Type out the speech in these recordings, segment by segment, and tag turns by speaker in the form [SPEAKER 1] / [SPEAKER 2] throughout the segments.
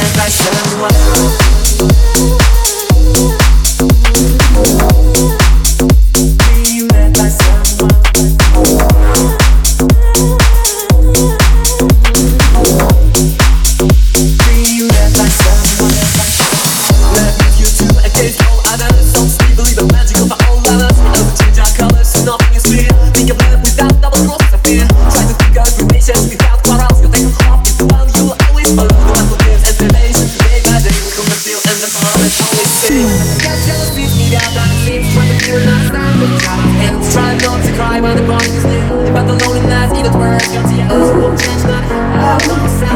[SPEAKER 1] if i 外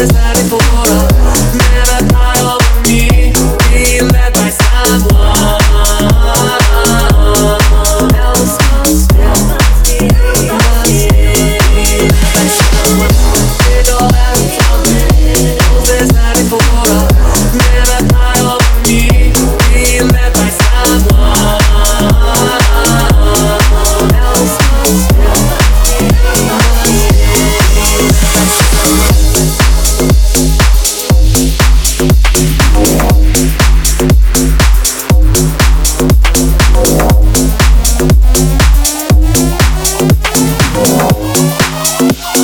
[SPEAKER 1] is that it for? Thank